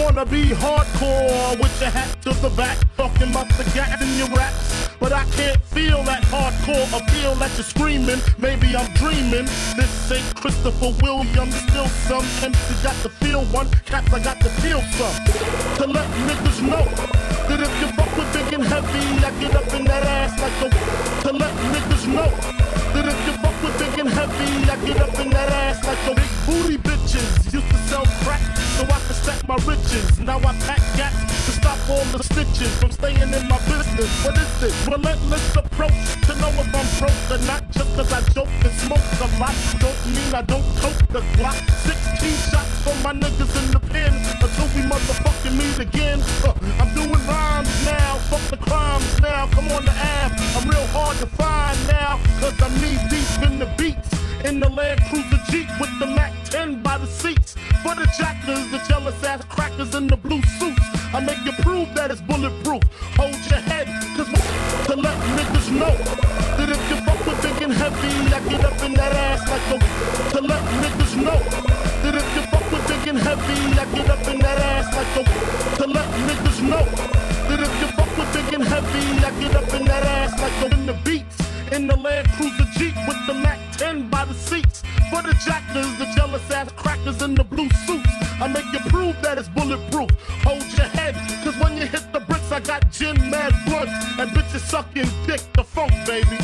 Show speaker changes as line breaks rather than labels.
wanna be hardcore with your hat to the back, talking about the gas in your raps. But I can't feel that hardcore appeal that you're screaming. Maybe I'm dreaming. This ain't Christopher Williams, still some MC got to feel one. Cats, I got to feel some. To let niggas know that if you fuck with big and heavy, I get up in that ass like a. To let niggas know that if you fuck with big and heavy, I get up in that ass Now I pack gats to stop all the stitches from staying in my business. What is this? Relentless approach to know if I'm broke or not. Just cause I joke and smoke a lot. Don't mean I don't tote the Glock. 16 shots for my niggas in the pen until we motherfucking meet again. Uh, I'm doing rhymes now. Fuck the crimes now. Come on the app. I'm real hard to find now. Cause I'm knee deep in the beats. In the Land Cruiser Jeep with the Mac 10 by the seats. For the jackers, the jealous ass crackers in the blue suits. I make you prove that it's bulletproof. Hold your head, cause to let niggas know that if you fuck with big and heavy, I get up in that ass like a. To let niggas know that if you fuck with big and heavy, I get up in that ass like a. To let niggas know that if you fuck with big and heavy, I get up in that ass like a. In the beats, in the Land Cruiser Jeep with the Mac 10 by the seats. Crackers in the blue suits. I make you prove that it's bulletproof. Hold your head, cause when you hit the bricks, I got gin mad blunts and bitches sucking dick, the funk, baby.